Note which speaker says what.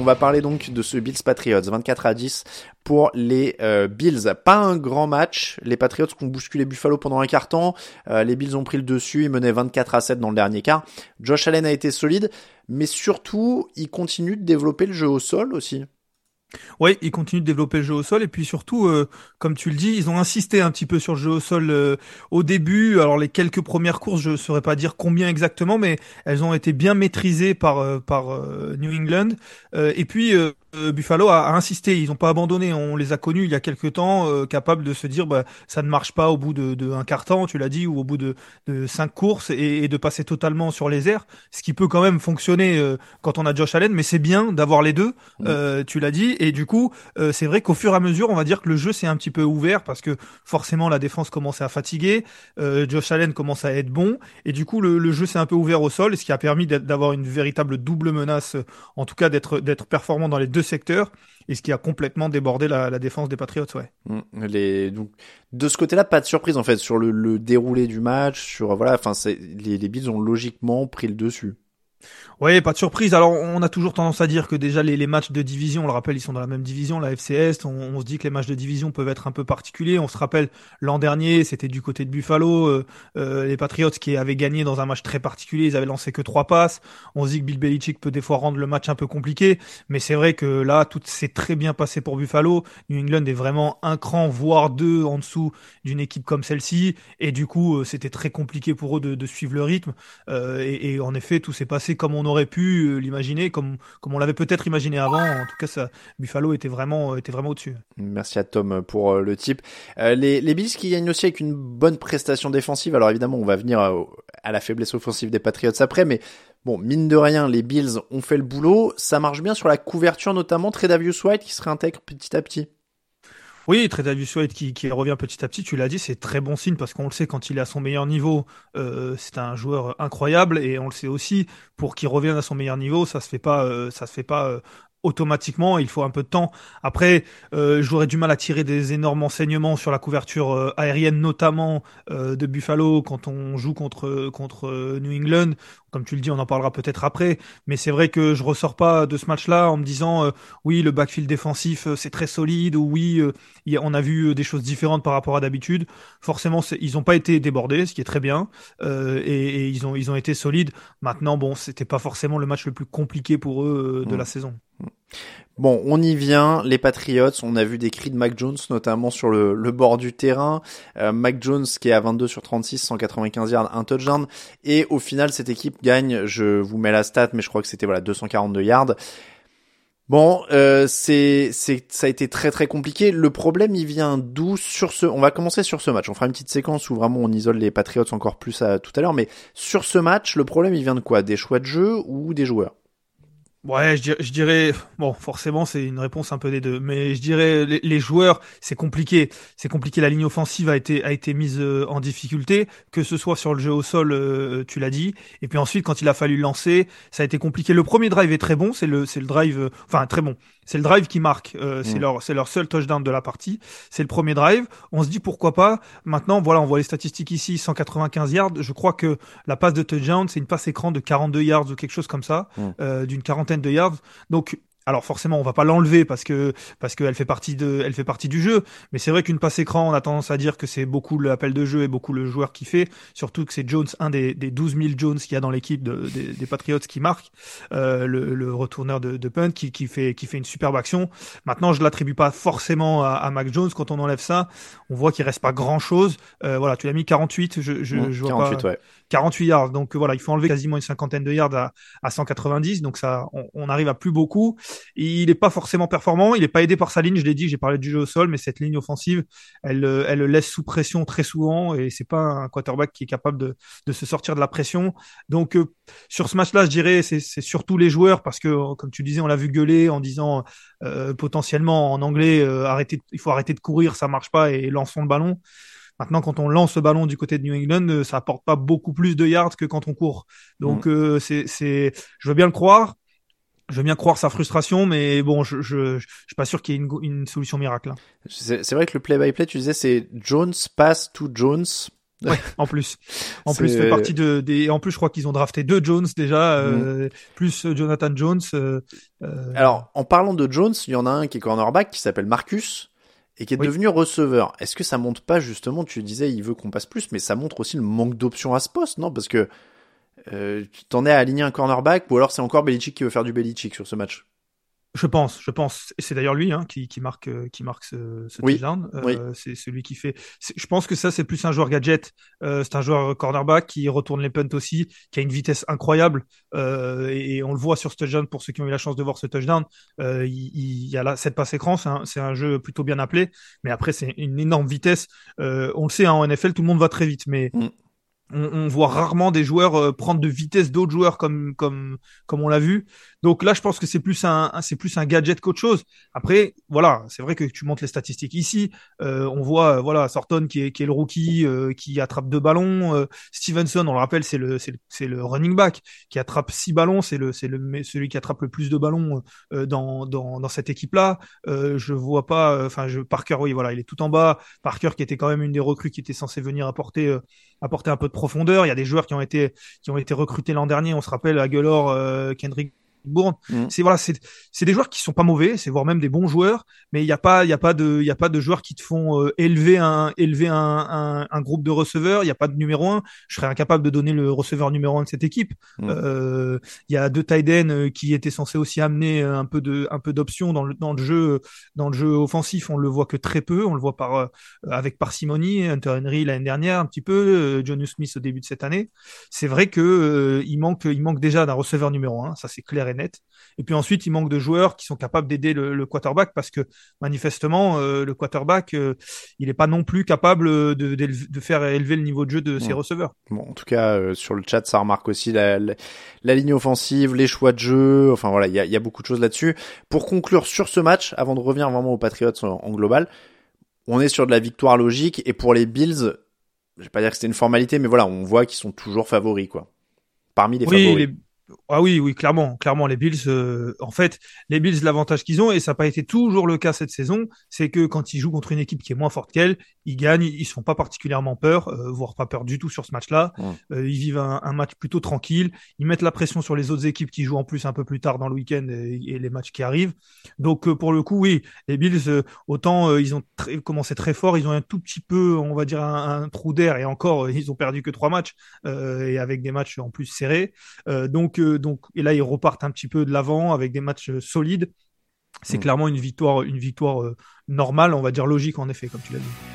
Speaker 1: On va parler donc de ce Bills Patriots 24 à 10 pour les euh, Bills. Pas un grand match. Les Patriots qui ont bousculé Buffalo pendant un quart temps. Euh, les Bills ont pris le dessus. Ils menaient 24 à 7 dans le dernier quart. Josh Allen a été solide, mais surtout, il continue de développer le jeu au sol aussi.
Speaker 2: Oui, ils continuent de développer le jeu au sol et puis surtout, euh, comme tu le dis, ils ont insisté un petit peu sur le jeu au sol euh, au début. Alors les quelques premières courses, je ne saurais pas dire combien exactement, mais elles ont été bien maîtrisées par euh, par New England. et puis Buffalo a, insisté, ils n'ont pas abandonné. On les a connus il y a quelques temps, capables de se dire bah ça ne marche pas au bout de, de un quart temps, tu l'as dit, ou au bout de, de cinq courses et, et, de passer totalement sur les airs, ce qui peut quand même fonctionner quand on a Josh Allen, mais c'est bien d'avoir les deux. tu l'as dit et du coup, euh, c'est vrai qu'au fur et à mesure, on va dire que le jeu s'est un petit peu ouvert parce que forcément la défense commençait à fatiguer, euh, Josh Allen commence à être bon, et du coup le, jeu s'est un peu ouvert au sol, ce qui a permis d'avoir une véritable double menace, en tout cas d'être performant dans les deux secteurs et ce qui a complètement débordé la, défense des Patriots, ouais.
Speaker 1: Mmh, donc, de ce côté-là, pas de surprise en fait sur le, déroulé du match, sur voilà, enfin, les, les Bills ont logiquement pris le dessus.
Speaker 2: Oui, pas de surprise. Alors, on a toujours tendance à dire que déjà les, les, matchs de division, on le rappelle, ils sont dans la même division, la FCS. On, on, se dit que les matchs de division peuvent être un peu particuliers. On se rappelle l'an dernier, c'était du côté de Buffalo, euh, euh, les Patriots qui avaient gagné dans un match très particulier, ils avaient lancé que trois passes. On se dit que Bill Belichick peut des fois rendre le match un peu compliqué, mais c'est vrai que là, tout s'est très bien passé pour Buffalo. New England est vraiment un cran, voire deux en dessous d'une équipe comme celle-ci, et du coup, euh, c'était très compliqué pour eux de, de suivre le rythme. Et, et, en effet, tout s'est passé comme on aurait pu euh, l'imaginer, comme, comme on l'avait peut-être imaginé avant. En tout cas, ça, Buffalo était vraiment, était vraiment au-dessus.
Speaker 1: Merci à Tom pour euh, le type. Euh, les, les Bills qui gagnent aussi avec une bonne prestation défensive. Alors évidemment, on va venir à la faiblesse offensive des Patriots après, mais bon, mine de rien, les Bills ont fait le boulot. Ça marche bien sur la couverture, notamment Tredavious White qui se réintègre petit à petit.
Speaker 2: Oui, Tredavious White qui, qui revient petit à petit, tu l'as dit, c'est très bon signe parce qu'on le sait quand il est à son meilleur niveau, euh, c'est un joueur incroyable et on le sait aussi pour qu'il revienne à son meilleur niveau, ça se fait pas, euh, ça se fait pas euh, automatiquement, il faut un peu de temps. Après, euh, j'aurais du mal à tirer des énormes enseignements sur la couverture euh, aérienne, notamment euh, de Buffalo quand on joue contre contre New England. Comme tu le dis, on en parlera peut-être après, mais c'est vrai que je ressors pas de ce match-là en me disant oui le backfield défensif c'est très solide ou oui on a vu des choses différentes par rapport à d'habitude. Forcément, ils n'ont pas été débordés, ce qui est très bien, et, et, ils ont ils ont été solides. Maintenant, bon, c'était pas forcément le match le plus compliqué pour eux de la saison.
Speaker 1: Bon, on y vient. Les Patriots, on a vu des cris de Mac Jones, notamment sur le, bord du terrain. Euh, Mac Jones qui est à 22 sur 36, 195 yards, un touchdown. Et au final, cette équipe gagne. Je vous mets la stat, mais je crois que c'était voilà 242 yards. Bon, euh, c'est c'est ça a été très très compliqué. Le problème, il vient d'où sur ce On va commencer sur ce match. On fera une petite séquence où vraiment on isole les Patriots encore plus à, tout à l'heure. Mais sur ce match, le problème, il vient de quoi? Des choix de jeu ou des joueurs?
Speaker 2: Ouais, je dirais, bon, forcément, c'est une réponse un peu des deux, mais je dirais les, joueurs, c'est compliqué, c'est compliqué. La ligne offensive a été a été mise euh, en difficulté, que ce soit sur le jeu au sol, euh, tu l'as dit, et puis ensuite quand il a fallu lancer, ça a été compliqué. Le premier drive est très bon, c'est le c'est le drive, euh, enfin très bon, c'est le drive qui marque, c'est mm. leur c'est leur seul touchdown de la partie, c'est le premier drive. On se dit pourquoi pas? Maintenant, voilà, on voit les statistiques ici, 195 yards. Je crois que la passe de touchdown, c'est une passe écran de 42 yards ou quelque chose comme ça, mm. d'une de yards. Donc Alors forcément, on va pas l'enlever parce que parce qu'elle fait partie de, elle fait partie du jeu. Mais c'est vrai qu'une passe écran, on a tendance à dire que c'est beaucoup l'appel de jeu et beaucoup le joueur qui fait. Surtout que c'est Jones, un des, des 12 000 Jones qu'il y a dans l'équipe de, des, des, Patriots qui marque, euh, le, le, retourneur de, de punt qui, qui fait qui fait une superbe action. Maintenant, je l'attribue pas forcément à, à, Mac Jones. Quand on enlève ça, on voit qu'il reste pas grand chose. Euh, voilà, tu l'as mis 48. Je, je, mmh, je vois 48, pas. Ouais. 48 yards. Donc voilà, il faut enlever quasiment une cinquantaine de yards à, à 190. Donc ça, on, on, arrive à plus beaucoup. Il n'est pas forcément performant. Il n'est pas aidé par sa ligne. Je l'ai dit, j'ai parlé du jeu au sol, mais cette ligne offensive, elle, elle le laisse sous pression très souvent et c'est pas un quarterback qui est capable de, de se sortir de la pression. Donc euh, sur ce match-là, je dirais, c'est surtout les joueurs parce que, comme tu disais, on l'a vu gueuler en disant euh, potentiellement en anglais, euh, arrêtez, il faut arrêter de courir, ça marche pas et lançons le ballon. Maintenant, quand on lance le ballon du côté de New England, euh, ça apporte pas beaucoup plus de yards que quand on court. Donc, mm. euh, c'est, c'est, je veux bien le croire. Je veux bien croire sa frustration, mais bon, je, je, je suis pas sûr qu'il y ait une, une solution miracle. Hein.
Speaker 1: C'est vrai que le play-by-play, tu disais, c'est Jones pass to Jones.
Speaker 2: Ouais, en plus, en plus fait partie de des. En plus, je crois qu'ils ont drafté deux Jones déjà, euh, mm. plus Jonathan Jones. Euh,
Speaker 1: Alors, en parlant de Jones, il y en a un qui est cornerback qui s'appelle Marcus et qui est devenu receveur. Est-ce que ça montre pas justement, tu disais, il veut qu'on passe plus, mais ça montre aussi le manque d'options à ce poste, non? Parce que euh, tu t'en es à aligner un cornerback, ou alors c'est encore Belichick qui veut faire du Belichick sur ce match?
Speaker 2: Je pense, je pense. C'est d'ailleurs lui hein, qui, qui, marque, euh, qui marque ce, ce touchdown. Euh, C'est celui qui fait. Je pense que ça, c'est plus un joueur gadget. Euh, c'est un joueur cornerback qui retourne les punts aussi, qui a une vitesse incroyable. Euh, et, on le voit sur ce touchdown pour ceux qui ont eu la chance de voir ce touchdown. Il, il, y a là cette passe écran, c'est un, un, jeu plutôt bien appelé. Mais après, c'est une énorme vitesse. On le sait, hein, en NFL, tout le monde va très vite, mais mm on, voit rarement des joueurs euh, prendre de vitesse d'autres joueurs comme comme comme on l'a vu. Donc là, je pense que c'est plus un, c'est plus un gadget qu'autre chose. Après, voilà, c'est vrai que tu montres les statistiques ici. Euh, on voit, euh, voilà, Sorton qui est le rookie qui attrape deux ballons. Stevenson, on le rappelle, c'est le running back qui attrape six ballons. C'est le c'est le celui qui attrape le plus de ballons dans cette équipe là. je vois pas, enfin, je Parker, oui, voilà, il est tout en bas. Parker qui était quand même une des recrues qui était censé venir apporter apporter un peu de profondeur. Il y a des joueurs qui ont été qui ont été recrutés l'an dernier. On se rappelle Aguilar, euh, Kendrick Bourne. Mm. C'est voilà, c'est c'est des joueurs qui sont pas mauvais, c'est voire même des bons joueurs, mais il y a pas il y a pas de il y a pas de joueurs qui te font euh, élever un élever un, un, un, groupe de receveurs. Il y a pas de numéro un. Je serais incapable de donner le receveur numéro un de cette équipe. Mm. Euh, il y a deux tight euh, qui étaient censés aussi amener un peu de un peu d'options dans le dans le jeu dans le jeu offensif. On le voit que très peu. On le voit par euh, avec parcimonie. Hunter Henry l'année dernière un petit peu, John Smith au début de cette année. C'est vrai que il manque il manque déjà d'un receveur numéro un. Ça c'est clair et net. Et puis ensuite, il manque de joueurs qui sont capables d'aider le, le, quarterback parce que manifestement, euh, le quarterback, euh, il n'est pas non plus capable de, de, faire élever le niveau de jeu de ses receveurs.
Speaker 1: Bon, en tout cas, euh, sur le chat, ça remarque aussi la, la, ligne offensive, les choix de jeu. Enfin voilà, il y a, y a, beaucoup de choses là-dessus. Pour conclure sur ce match, avant de revenir vraiment aux Patriots en, en global, on est sur de la victoire logique et pour les Bills, je vais pas dire que c'était une formalité, mais voilà, on voit qu'ils sont toujours favoris quoi. Parmi les favoris.
Speaker 2: Ah oui, oui, clairement, clairement, les Bills, euh, en fait, les Bills, l'avantage qu'ils ont, et ça n'a pas été toujours le cas cette saison, c'est que quand ils jouent contre une équipe qui est moins forte qu'elle, ils gagnent, ils se font pas particulièrement peur, euh, voire pas peur du tout sur ce match-là. Euh, ils vivent un, un, match plutôt tranquille. Ils mettent la pression sur les autres équipes qui jouent en plus un peu plus tard dans le week-end et, les matchs qui arrivent. Donc pour le coup, oui, les Bills, autant ils ont commencé très fort, ils ont un tout petit peu, on va dire, un, un trou d'air, et encore, ils ont perdu que trois matchs et avec des matchs en plus serrés. donc donc, et là, ils repartent un petit peu de l'avant avec des matchs solides. C'est mm. clairement une victoire, une victoire euh, normale, on va dire logique en effet, comme tu l'as dit.